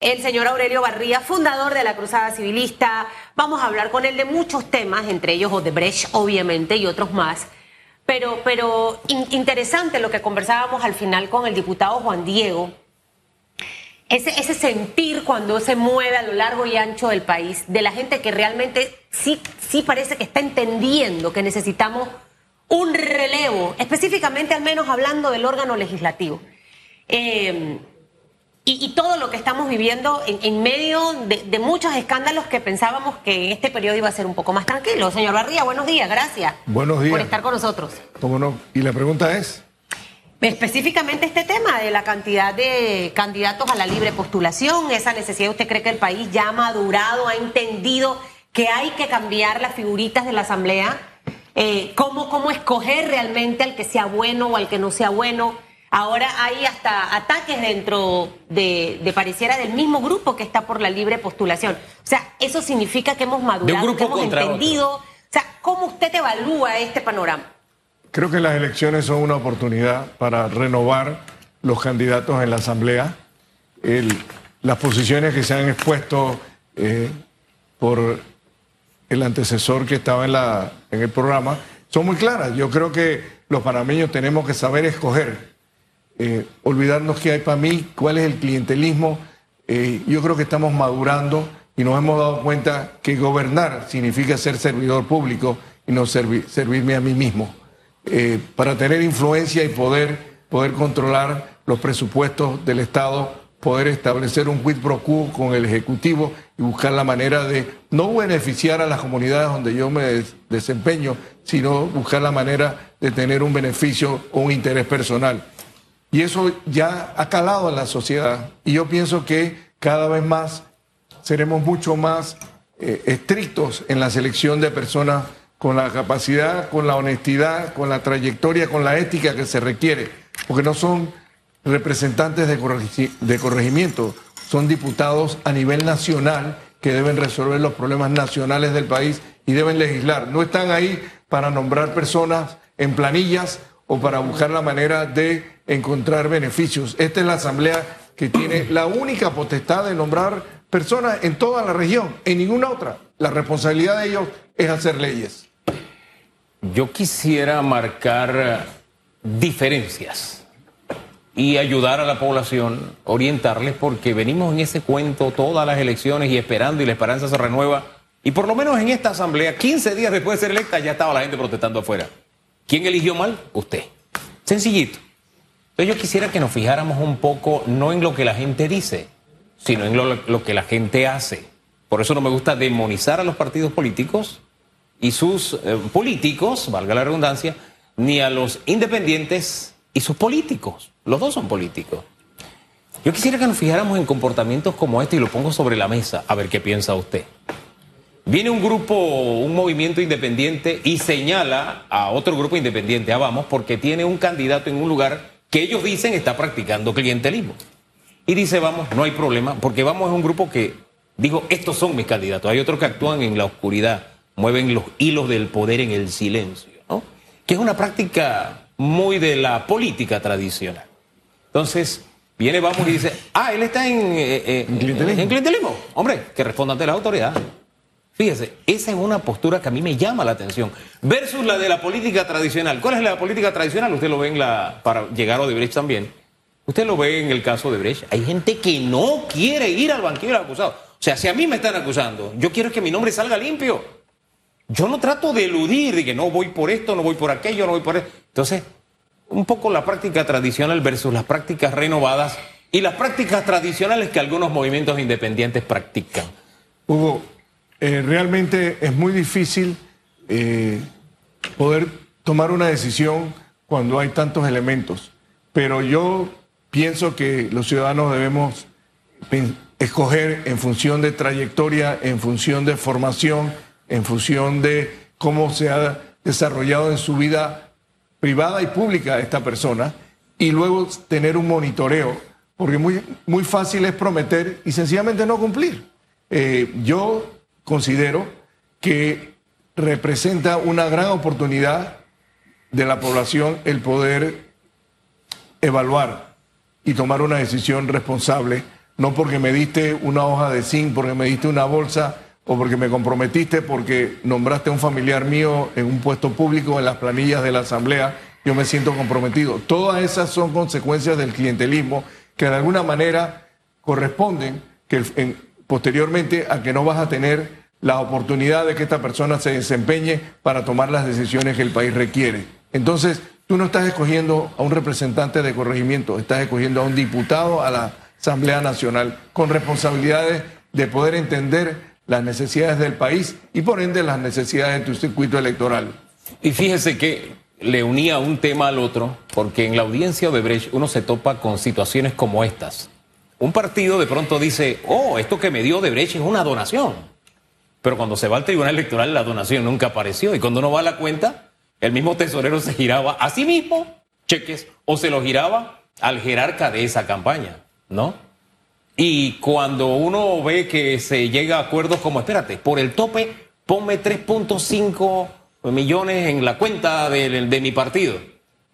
el señor Aurelio Barría, fundador de la Cruzada Civilista. Vamos a hablar con él de muchos temas, entre ellos Odebrecht, obviamente, y otros más. Pero, pero interesante lo que conversábamos al final con el diputado Juan Diego. Ese, sentir cuando se mueve a lo largo y ancho del país, de la gente que realmente sí, sí parece que está entendiendo que necesitamos un relevo, específicamente al menos hablando del órgano legislativo. Eh, y, todo lo que estamos viviendo en, medio de, muchos escándalos que pensábamos que en este periodo iba a ser un poco más tranquilo. Señor Barría, buenos días, gracias. Buenos días. Por estar con nosotros. ¿Cómo no? Y la pregunta es. Específicamente este tema de la cantidad de candidatos a la libre postulación, esa necesidad, ¿usted cree que el país ya ha madurado, ha entendido que hay que cambiar las figuritas de la Asamblea? Eh, ¿cómo, ¿Cómo escoger realmente al que sea bueno o al que no sea bueno? Ahora hay hasta ataques dentro de, pareciera del mismo grupo que está por la libre postulación. O sea, eso significa que hemos madurado, que hemos entendido. O sea, ¿cómo usted evalúa este panorama? Creo que las elecciones son una oportunidad para renovar los candidatos en la Asamblea. las posiciones que se han expuesto eh, por el antecesor que estaba en, la, en el programa son muy claras. Yo creo que los panameños tenemos que saber escoger eh, olvidarnos que hay para mí, cuál es el clientelismo. Eh, yo creo que estamos madurando y nos hemos dado cuenta que gobernar significa ser servidor público y no servirme a mí mismo. Eh, para tener influencia y poder, poder controlar los presupuestos del Estado, poder establecer un quid pro quo con el Ejecutivo y buscar la manera de no beneficiar a las comunidades donde yo me desempeño, sino buscar la manera de tener un beneficio o un interés personal. Y eso ya ha calado en la sociedad. Y yo pienso que cada vez más seremos mucho más eh, estrictos en la selección de personas con la capacidad, con la honestidad, con la trayectoria, con la ética que se requiere, porque no son representantes de, de corregimiento, son diputados a nivel nacional que deben resolver los problemas nacionales del país y deben legislar. No están ahí para nombrar personas en planillas o para buscar la manera de encontrar beneficios. Esta es la asamblea que tiene la única potestad de nombrar personas en toda la región, en ninguna otra. La responsabilidad de ellos es hacer leyes. Yo quisiera marcar diferencias y ayudar a la población, orientarles, porque venimos en ese cuento todas las elecciones y esperando y la esperanza se renueva. Y por lo menos en esta asamblea, 15 días después de ser electa, ya estaba la gente protestando afuera. ¿Quién eligió mal? Usted. Sencillito yo quisiera que nos fijáramos un poco no en lo que la gente dice, sino en lo, que la gente hace. Por eso no me gusta demonizar a los partidos políticos y sus eh, políticos, valga la redundancia, ni a los independientes y sus políticos. Los dos son políticos. Yo quisiera que nos fijáramos en comportamientos como este y lo pongo sobre la mesa, a ver qué piensa usted. Viene un grupo, un movimiento independiente y señala a otro grupo independiente, a Vamos, porque tiene un candidato en un lugar que ellos dicen está practicando clientelismo. Y dice, vamos, no hay problema, porque vamos es un grupo que dijo, estos son mis candidatos. Hay otros que actúan en la oscuridad, mueven los hilos del poder en el silencio, ¿no? Que es una práctica muy de la política tradicional. Entonces, viene, vamos y dice, ah, él está en, eh, eh, ¿En, clientelismo? Hombre, que responda ante la autoridad. Fíjese, esa es una postura que a mí me llama la atención. Versus la de la política tradicional. ¿Cuál es la política tradicional? Usted lo ve en la. para llegar a Odebrecht también. Usted lo ve en el caso de Brecht. Hay gente que no quiere ir al banquillo del acusado. O sea, si a mí me están acusando, yo quiero que mi nombre salga limpio. Yo no trato de eludir, de que no voy por esto, no voy por aquello, no voy por esto. Entonces, un poco la práctica tradicional versus las prácticas renovadas y las prácticas tradicionales que algunos movimientos independientes practican. Hugo, eh, realmente es muy difícil eh, poder tomar una decisión cuando hay tantos elementos. Pero yo pienso que los ciudadanos debemos escoger en función de trayectoria, en función de formación, en función de cómo se ha desarrollado en su vida privada y pública esta persona, y luego tener un monitoreo, porque muy, muy fácil es prometer y sencillamente no cumplir. Eh, yo considero que representa una gran oportunidad de la población el poder evaluar y tomar una decisión responsable no porque me diste una hoja de zinc, porque me diste una bolsa o porque me comprometiste, porque nombraste a un familiar mío en un puesto público en las planillas de la Asamblea, yo me siento comprometido. Todas esas son consecuencias del clientelismo que de alguna manera corresponden que posteriormente a que no vas a tener la oportunidad de que esta persona se desempeñe para tomar las decisiones que el país requiere. Entonces, tú no estás escogiendo a un representante de corregimiento, estás escogiendo a un diputado a la Asamblea Nacional con responsabilidades de poder entender las necesidades del país y por ende las necesidades de tu circuito electoral. Y fíjese que le unía un tema al otro, porque en la audiencia de Brecht uno se topa con situaciones como estas. Un partido de pronto dice, oh, esto que me dio de Brecht es una donación. Pero cuando se va al tribunal electoral la donación nunca apareció. Y cuando uno va a la cuenta, el mismo tesorero se giraba a sí mismo cheques o se los giraba al jerarca de esa campaña. ¿no? Y cuando uno ve que se llega a acuerdos como, espérate, por el tope, ponme 3.5 millones en la cuenta de, de, mi partido.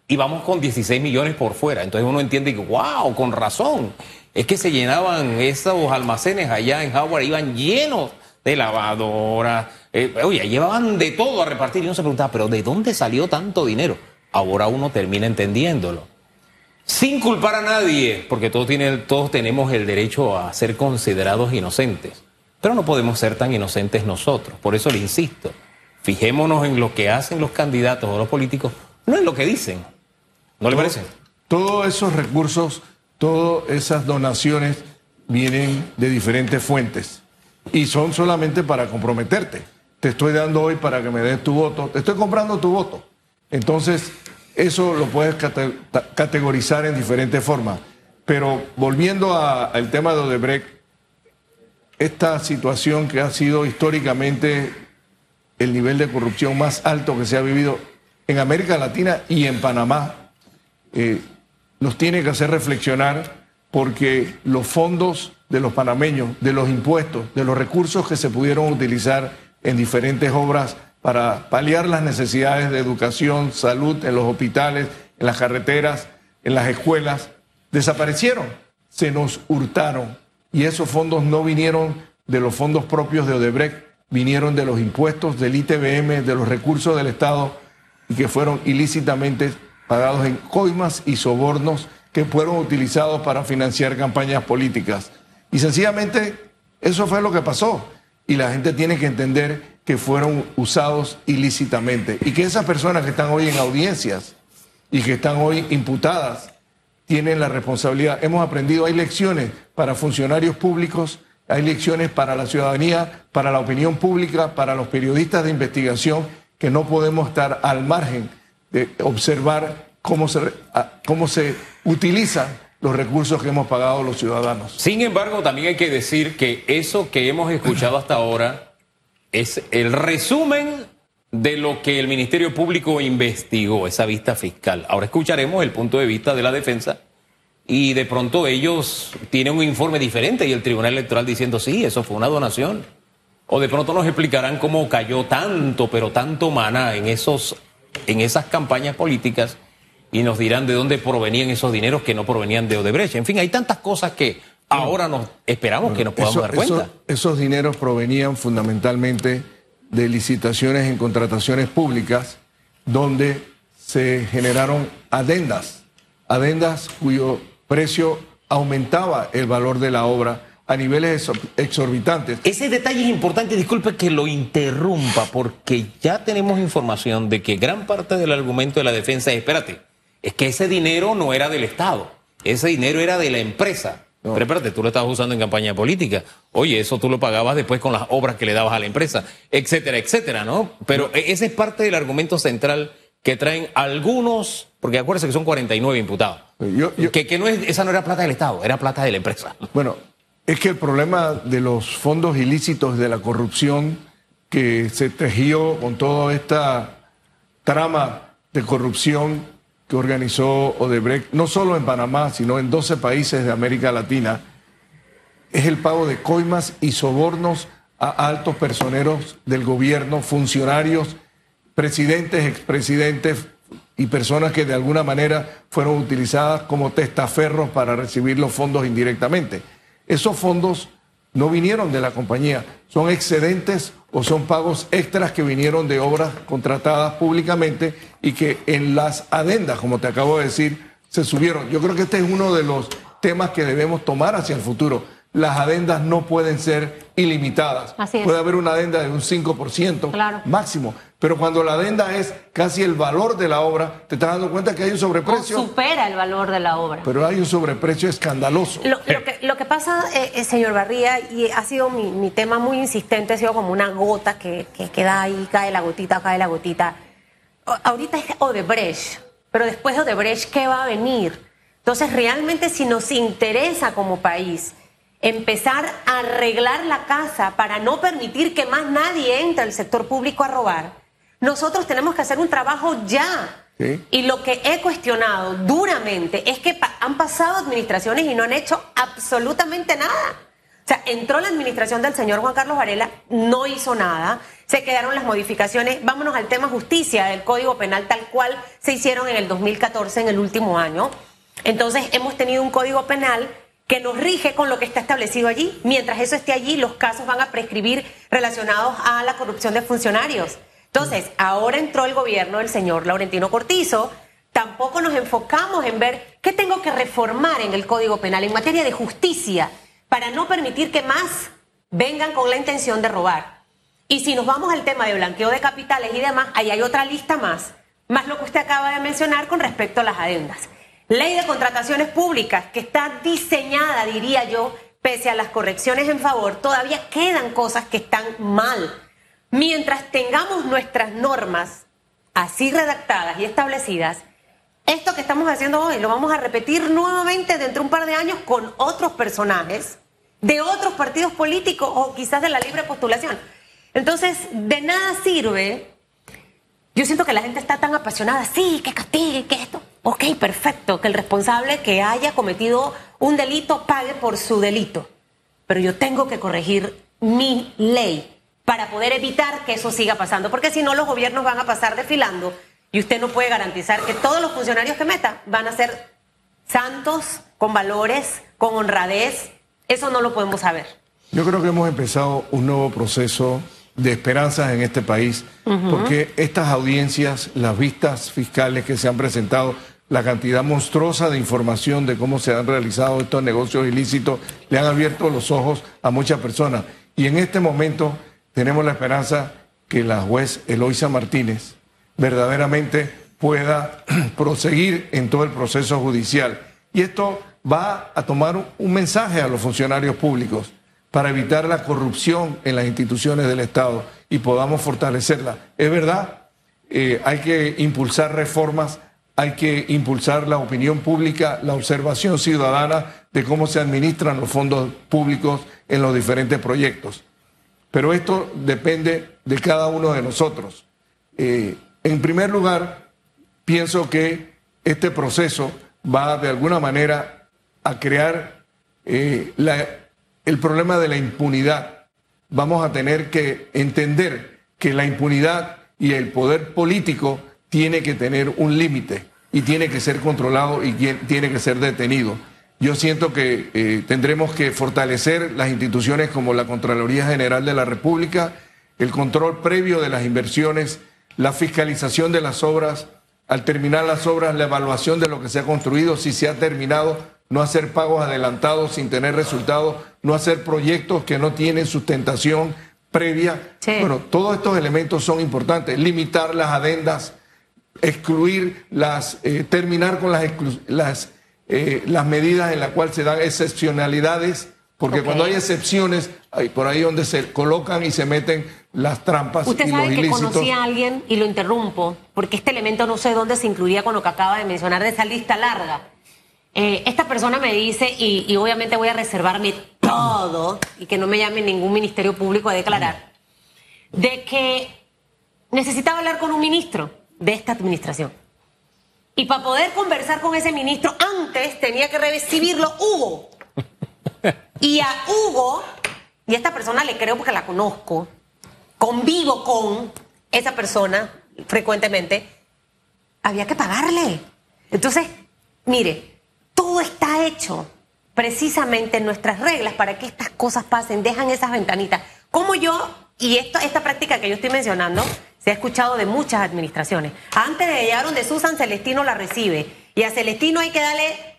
Y vamos con 16 millones por fuera. Entonces uno entiende que, wow, con razón. Es que se llenaban esos almacenes allá en Howard, iban llenos de lavadoras. Eh, oye, llevaban de todo a repartir. Y uno se preguntaba, pero ¿de dónde salió tanto dinero? Ahora uno termina entendiéndolo sin culpar a nadie, porque todos, todos tenemos el derecho a ser considerados inocentes. Pero no podemos ser tan inocentes nosotros. Por eso le insisto, fijémonos en lo que hacen los candidatos o los políticos, no en lo que dicen. ¿No le parece? Todos esos recursos, todas esas donaciones vienen de diferentes fuentes y son solamente para comprometerte. Te estoy dando hoy para que me des tu voto, te estoy comprando tu voto. Entonces, eso lo puedes categorizar en diferentes formas. Pero volviendo al tema de Odebrecht, esta situación que ha sido históricamente el nivel de corrupción más alto que se ha vivido en América Latina y en Panamá, eh, nos tiene que hacer reflexionar porque los fondos de los panameños, de los impuestos, de los recursos que se pudieron utilizar en diferentes obras para paliar las necesidades de educación, salud en los hospitales, en las carreteras, en las escuelas, desaparecieron, se nos hurtaron. Y esos fondos no vinieron de los fondos propios de Odebrecht, vinieron de los impuestos del ITBM, de los recursos del Estado y que fueron ilícitamente pagados en coimas y sobornos que fueron utilizados para financiar campañas políticas. Y sencillamente eso fue lo que pasó. Y la gente tiene que entender que fueron usados ilícitamente y que esas personas que están hoy en audiencias y que están hoy imputadas tienen la responsabilidad. Hemos aprendido, hay lecciones para funcionarios públicos, hay lecciones para la ciudadanía, para la opinión pública, para los periodistas de investigación, que no podemos estar al margen de observar cómo se, cómo se utilizan los recursos que hemos pagado los ciudadanos. Sin embargo, también hay que decir que eso que hemos escuchado hasta ahora es el resumen de lo que el Ministerio Público investigó, esa vista fiscal. Ahora escucharemos el punto de vista de la defensa y de pronto ellos tienen un informe diferente y el Tribunal Electoral diciendo, sí, eso fue una donación. O de pronto nos explicarán cómo cayó tanto, pero tanto mana en, esos, en esas campañas políticas y nos dirán de dónde provenían esos dineros que no provenían de Odebrecht. En fin, hay tantas cosas que Ahora nos esperamos que nos podamos dar cuenta. esos dineros provenían fundamentalmente de licitaciones en contrataciones públicas donde se generaron adendas, adendas cuyo precio aumentaba el valor de la obra a niveles exorbitantes. Ese detalle es importante, disculpe que lo interrumpa, porque ya tenemos información de que gran parte del argumento de la defensa es, espérate, es que ese dinero no era del Estado, ese dinero era de la empresa. Pero espérate, tú lo estabas usando en campaña política. Oye, eso tú lo pagabas después con las obras que le dabas a la empresa, etcétera, etcétera, ¿no? Pero e-, ese es parte del argumento central que traen algunos, porque acuérdense que son 49 imputados. que, que no es, esa no era plata del Estado, era plata de la empresa. Bueno, es que el problema de los fondos ilícitos de la corrupción que se tejió con toda esta trama de corrupción que organizó Odebrecht, no solo en Panamá, sino en 12 países de América Latina, es el pago de coimas y sobornos a altos personeros del gobierno, funcionarios, presidentes, expresidentes y personas que de alguna manera fueron utilizadas como testaferros para recibir los fondos indirectamente. Esos fondos no vinieron de la compañía, son excedentes o son pagos extras que vinieron de obras contratadas públicamente y que en las adendas, como te acabo de decir, se subieron. Yo creo que este es uno de los temas que debemos tomar hacia el futuro. Las adendas no pueden ser ilimitadas. Puede haber una adenda de un 5% máximo. Pero cuando la adenda es casi el valor de la obra, te estás dando cuenta que hay un sobreprecio. supera el valor de la obra. Pero hay un sobreprecio escandaloso. Lo, que, pasa, eh, eh, señor Barría, y ha sido mi, tema muy insistente, ha sido como una gota que, que ahí, cae la gotita, cae la gotita. ahorita es Odebrecht, pero después de Odebrecht, ¿qué va a venir? Entonces, realmente si nos interesa como país empezar a arreglar la casa para no permitir que más nadie entre al sector público a robar, nosotros tenemos que hacer un trabajo ya. Y lo que he cuestionado duramente es que han pasado administraciones y no han hecho absolutamente nada. O sea, entró la administración del señor Juan Carlos Varela, no hizo nada, se quedaron las modificaciones. Vámonos al tema justicia del Código Penal tal cual se hicieron en el 2014, en el último año. Entonces, hemos tenido un Código Penal que nos rige con lo que está establecido allí. Mientras eso esté allí, los casos van a prescribir relacionados a la corrupción de funcionarios. Entonces, ahora entró el gobierno del señor Laurentino Cortizo, tampoco nos enfocamos en ver qué tengo que reformar en el Código Penal en materia de justicia para no permitir que más vengan con la intención de robar. Y si nos vamos al tema de blanqueo de capitales y demás, ahí hay otra lista más, más lo que usted acaba de mencionar con respecto a las adendas. Ley de contrataciones públicas que está diseñada, diría yo, pese a las correcciones en favor, todavía quedan cosas que están mal Mientras tengamos nuestras normas así redactadas y establecidas, esto que estamos haciendo hoy lo vamos a repetir nuevamente dentro de un par de años con otros personajes de otros partidos políticos o quizás de la libre postulación. Entonces, de nada sirve. Yo siento que la gente está tan apasionada, sí, que castigue, que esto. Ok, perfecto, que el responsable que haya cometido un delito pague por su delito. Pero yo tengo que corregir mi ley para poder evitar que eso siga pasando, porque si no los gobiernos van a pasar desfilando y usted no puede garantizar que todos los funcionarios que meta van a ser santos, con valores, con honradez. Eso no lo podemos saber. Yo creo que hemos empezado un nuevo proceso de esperanzas en este país, porque estas audiencias, las vistas fiscales que se han presentado, la cantidad monstruosa de información de cómo se han realizado estos negocios ilícitos, le han abierto los ojos a muchas personas. Y en este momento tenemos la esperanza que la juez Eloisa Martínez verdaderamente pueda proseguir en todo el proceso judicial. Y esto va a tomar un mensaje a los funcionarios públicos para evitar la corrupción en las instituciones del Estado y podamos fortalecerla. Es verdad, eh, hay que impulsar reformas, hay que impulsar la opinión pública, la observación ciudadana de cómo se administran los fondos públicos en los diferentes proyectos. Pero esto depende de cada uno de nosotros. Eh, en primer lugar, pienso que este proceso va de alguna manera a crear eh, el problema de la impunidad. Vamos a tener que entender que la impunidad y el poder político tiene que tener un límite y tiene que ser controlado y tiene que ser detenido. Yo siento que eh, tendremos que fortalecer las instituciones como la Contraloría General de la República, el control previo de las inversiones, la fiscalización de las obras, al terminar las obras, la evaluación de lo que se ha construido, si se ha terminado, no hacer pagos adelantados sin tener resultados, no hacer proyectos que no tienen sustentación previa. Bueno, todos estos elementos son importantes. Limitar las adendas, excluir las, eh, terminar con las, las eh, las medidas en las cuales se dan excepcionalidades, porque cuando hay excepciones, hay por ahí donde se colocan y se meten las trampas. Usted y sabe los que conocí a alguien y lo interrumpo, porque este elemento no sé dónde se incluiría con lo que acaba de mencionar de esa lista larga. Eh, esta persona me dice, y, y, obviamente voy a reservarme todo, y que no me llame ningún ministerio público a declarar, de que necesitaba hablar con un ministro de esta administración. Y para poder conversar con ese ministro, antes tenía que recibirlo Hugo. Y a Hugo, y a esta persona le creo porque la conozco, convivo con esa persona frecuentemente, había que pagarle. Entonces, mire, todo está hecho precisamente nuestras reglas para que estas cosas pasen, dejan esas ventanitas. Como yo, y esto, esta práctica que yo estoy mencionando, se ha escuchado de muchas administraciones. Antes de llegar donde Susan, Celestino la recibe. Y a Celestino hay que darle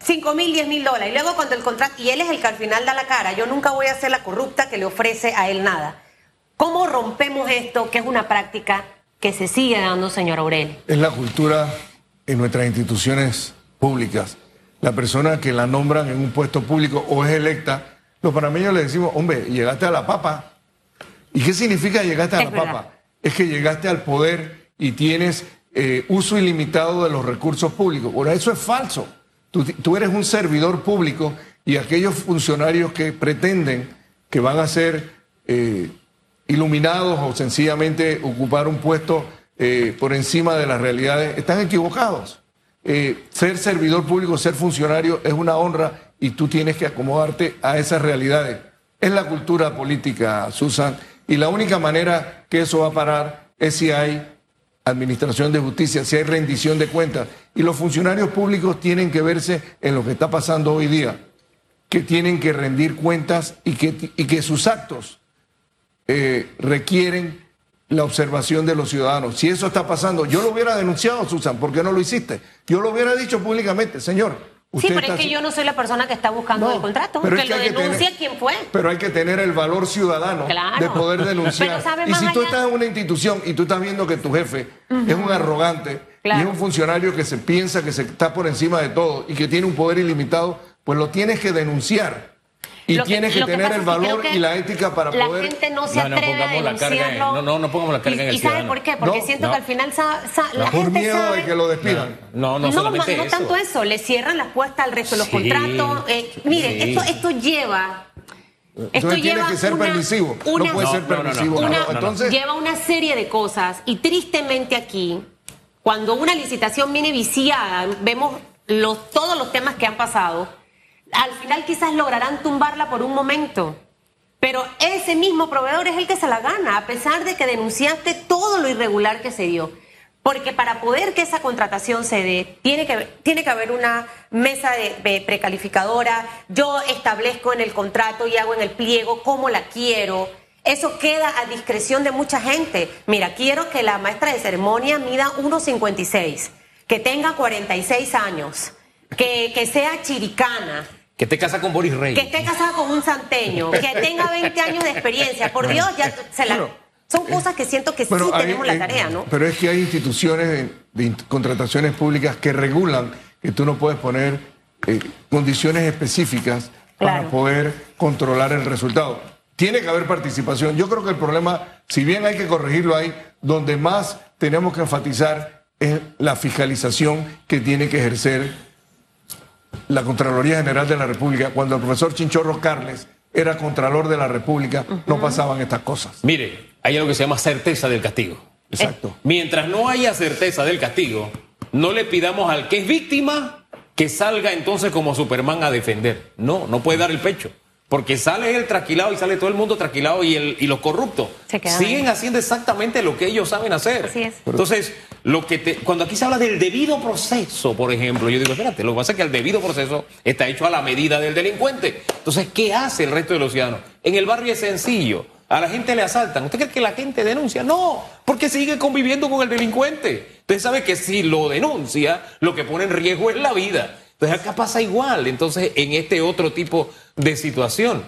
5 mil, 10 mil dólares. Y luego cuando el contrato, y él es el que al final da la cara, yo nunca voy a ser la corrupta que le ofrece a él nada. ¿Cómo rompemos esto, que es una práctica que se sigue dando, señor Aurelio? Es la cultura en nuestras instituciones públicas la persona que la nombran en un puesto público o es electa, los panameños le decimos, hombre, llegaste a la papa. ¿Y qué significa llegaste a la papa? Es que llegaste al poder y tienes eh, uso ilimitado de los recursos públicos. Bueno, eso es falso. Tú, eres un servidor público y aquellos funcionarios que pretenden que van a ser eh, iluminados o sencillamente ocupar un puesto eh, por encima de las realidades están equivocados. Ser servidor público, ser funcionario es una honra y tú tienes que acomodarte a esas realidades. Es la cultura política, Susan, y la única manera que eso va a parar es si hay administración de justicia, si hay rendición de cuentas. Y los funcionarios públicos tienen que verse en lo que está pasando hoy día, que tienen que rendir cuentas y que, sus actos eh, requieren la observación de los ciudadanos. Si eso está pasando, yo lo hubiera denunciado, Susan, ¿por qué no lo hiciste? Yo lo hubiera dicho públicamente, señor. Sí, pero es que yo no soy la persona que está buscando el contrato, pero que lo denuncia quién fue. Pero hay que tener el valor ciudadano de poder denunciar. y si tú estás en una institución y tú estás viendo que tu jefe es un arrogante y es un funcionario que se piensa que se está por encima de todo y que tiene un poder ilimitado, pues lo tienes que denunciar. Y tienes que, tener el valor y la ética para poder. La gente no se atreve no, a denunciarlo. no, no, no pongamos la carga en el ¿Y sabe por qué? Porque siento que al final la por miedo de que lo despidan. No, no, no, no, no tanto eso. Le cierran las puertas al resto de los contratos. Eh, miren, esto, esto lleva. Esto lleva tiene que ser permisivo. no puede ser permisivo. Entonces, lleva una serie de cosas y tristemente aquí, cuando una licitación viene viciada, vemos los, todos los temas que han pasado al final quizás lograrán tumbarla por un momento. Pero ese mismo proveedor es el que se la gana, a pesar de que denunciaste todo lo irregular que se dio. Porque para poder que esa contratación se dé, tiene que, tiene que haber una mesa de, precalificadora. Yo establezco en el contrato y hago en el pliego cómo la quiero. Eso queda a discreción de mucha gente. Mira, quiero que la maestra de ceremonia mida 1,56, que tenga 46 años, que, que sea chiricana, que esté casada con Boris Rey. Que esté casada con un santeño. que tenga 20 años de experiencia. Por Dios, ya se la... son cosas que siento que sí tenemos la tarea, ¿no? Pero es que hay instituciones de, contrataciones públicas que regulan que tú no puedes poner eh, condiciones específicas para poder controlar el resultado. Tiene que haber participación. Yo creo que el problema, si bien hay que corregirlo ahí, donde más tenemos que enfatizar es la fiscalización que tiene que ejercer la Contraloría General de la República, cuando el profesor Chinchorro Carles era Contralor de la República, no pasaban estas cosas. Mire, hay algo que se llama certeza del castigo. Exacto. mientras no haya certeza del castigo, no le pidamos al que es víctima que salga entonces como Superman a defender. No, no puede dar el pecho. Porque sale él trasquilado y sale todo el mundo trasquilado y, el, y los corruptos siguen haciendo exactamente lo que ellos saben hacer. Así es. Entonces, lo que te, cuando aquí se habla del debido proceso, por ejemplo, yo digo, espérate, lo que pasa es que el debido proceso está hecho a la medida del delincuente. Entonces, ¿qué hace el resto de los ciudadanos? En el barrio es sencillo. A la gente le asaltan. ¿Usted cree que la gente denuncia? No, porque sigue conviviendo con el delincuente. Usted sabe que si lo denuncia, lo que pone en riesgo es la vida. Entonces acá pasa igual. Entonces, en este otro tipo de situación,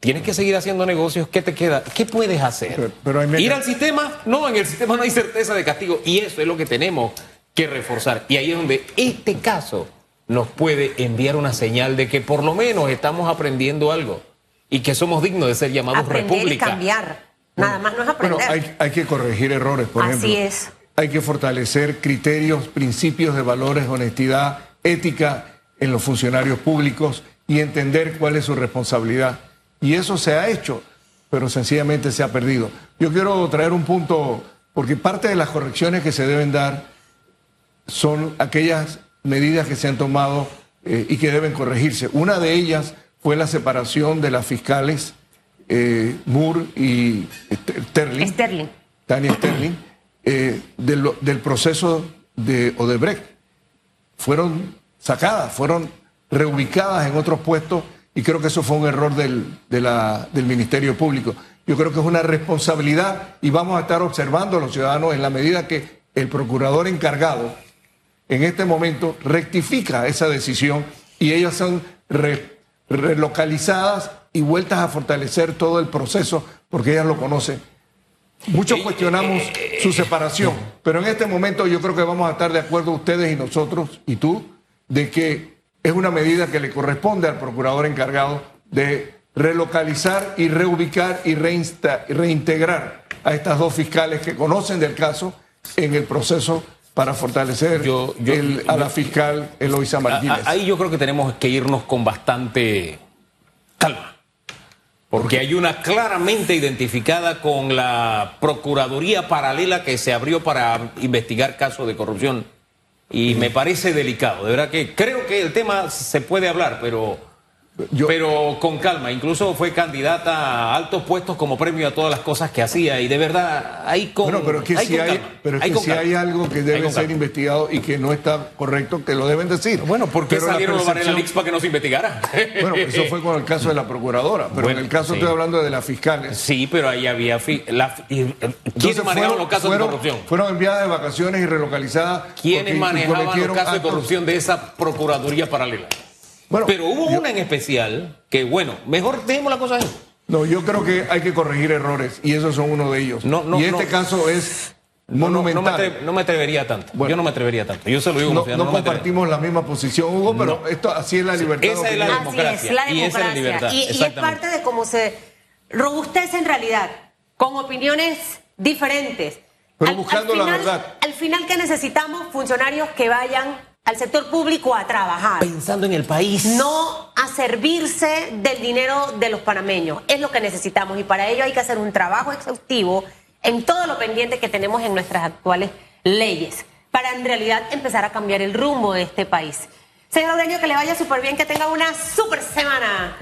tienes que seguir haciendo negocios. ¿Qué te queda? ¿Qué puedes hacer? ¿Ir al sistema? No, en el sistema no hay certeza de castigo. Y eso es lo que tenemos que reforzar. Y ahí es donde este caso nos puede enviar una señal de que por lo menos estamos aprendiendo algo y que somos dignos de ser llamados aprender república. Y cambiar. Nada más no es aprender. Bueno, hay, hay que corregir errores, por ejemplo. Así es. Hay que fortalecer criterios, principios de valores, honestidad, ética en los funcionarios públicos y entender cuál es su responsabilidad. Y eso se ha hecho, pero sencillamente se ha perdido. Yo quiero traer un punto, porque parte de las correcciones que se deben dar son aquellas medidas que se han tomado eh, y que deben corregirse. Una de ellas fue la separación de las fiscales eh, Moore y Sterling, Sterling. Tania Sterling, eh, del, del proceso de Odebrecht. Fueron sacadas, fueron reubicadas en otros puestos y creo que eso fue un error del, del Ministerio Público. Yo creo que es una responsabilidad y vamos a estar observando a los ciudadanos en la medida que el procurador encargado en este momento rectifica esa decisión y ellas son re- relocalizadas y vueltas a fortalecer todo el proceso porque ellas lo conocen. Muchos cuestionamos su separación, pero en este momento yo creo que vamos a estar de acuerdo ustedes y nosotros y tú de que es una medida que le corresponde al procurador encargado de relocalizar y reubicar y reinsta- reintegrar a estas dos fiscales que conocen del caso en el proceso para fortalecer Yo- yo- el- a la fiscal Eloisa Martínez. Ahí yo creo que tenemos que irnos con bastante calma. Porque hay una claramente identificada con la Procuraduría paralela que se abrió para investigar casos de corrupción. Y me parece delicado. De verdad que creo que el tema se puede hablar, pero, Yo- pero con calma. Incluso fue candidata a altos puestos como premio a todas las cosas que hacía. Y de verdad, ahí con. Bueno, pero es que ahí si hay, pero es ahí que si hay algo que debe ser investigado y que no está correcto, que lo deben decir. Bueno, ¿por qué Pero la salieron los percepción- para que no se investigara? Bueno, eso fue con el caso de la procuradora, pero Bueno, en el caso sí. estoy hablando de las fiscales. Sí, pero ahí había. fi- la- ¿Quiénes manejaban los casos fueron- de corrupción? Fueron enviadas de vacaciones y relocalizadas. ¿Quiénes porque manejaban los casos de corrupción de esa Procuraduría paralela? Bueno, Pero hubo yo- una en especial que, bueno, mejor dejemos la cosa ahí. No, yo creo que hay que corregir errores y esos son uno de ellos. No, no, y este no. caso es monumental. no me atre- no me atrevería tanto. Bueno. Yo no me atrevería tanto. Yo se lo digo No, ciudadano, compartimos la misma posición, Hugo, pero No. esto así es la libertad. Esa es la democracia. Así es, la Y esa es la democracia. libertad, Y- y, es parte de cómo se robustece en realidad, con opiniones diferentes. Pero buscando la final, verdad. Al final, que necesitamos? Funcionarios que vayan al sector público a trabajar. Pensando en el país. No a servirse del dinero de los panameños. Es lo que necesitamos y para ello hay que hacer un trabajo exhaustivo en todo lo pendiente que tenemos en nuestras actuales leyes para en realidad empezar a cambiar el rumbo de este país. Señor Aurelio, que le vaya súper bien, que tenga una súper semana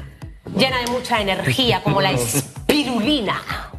llena de mucha energía como la espirulina.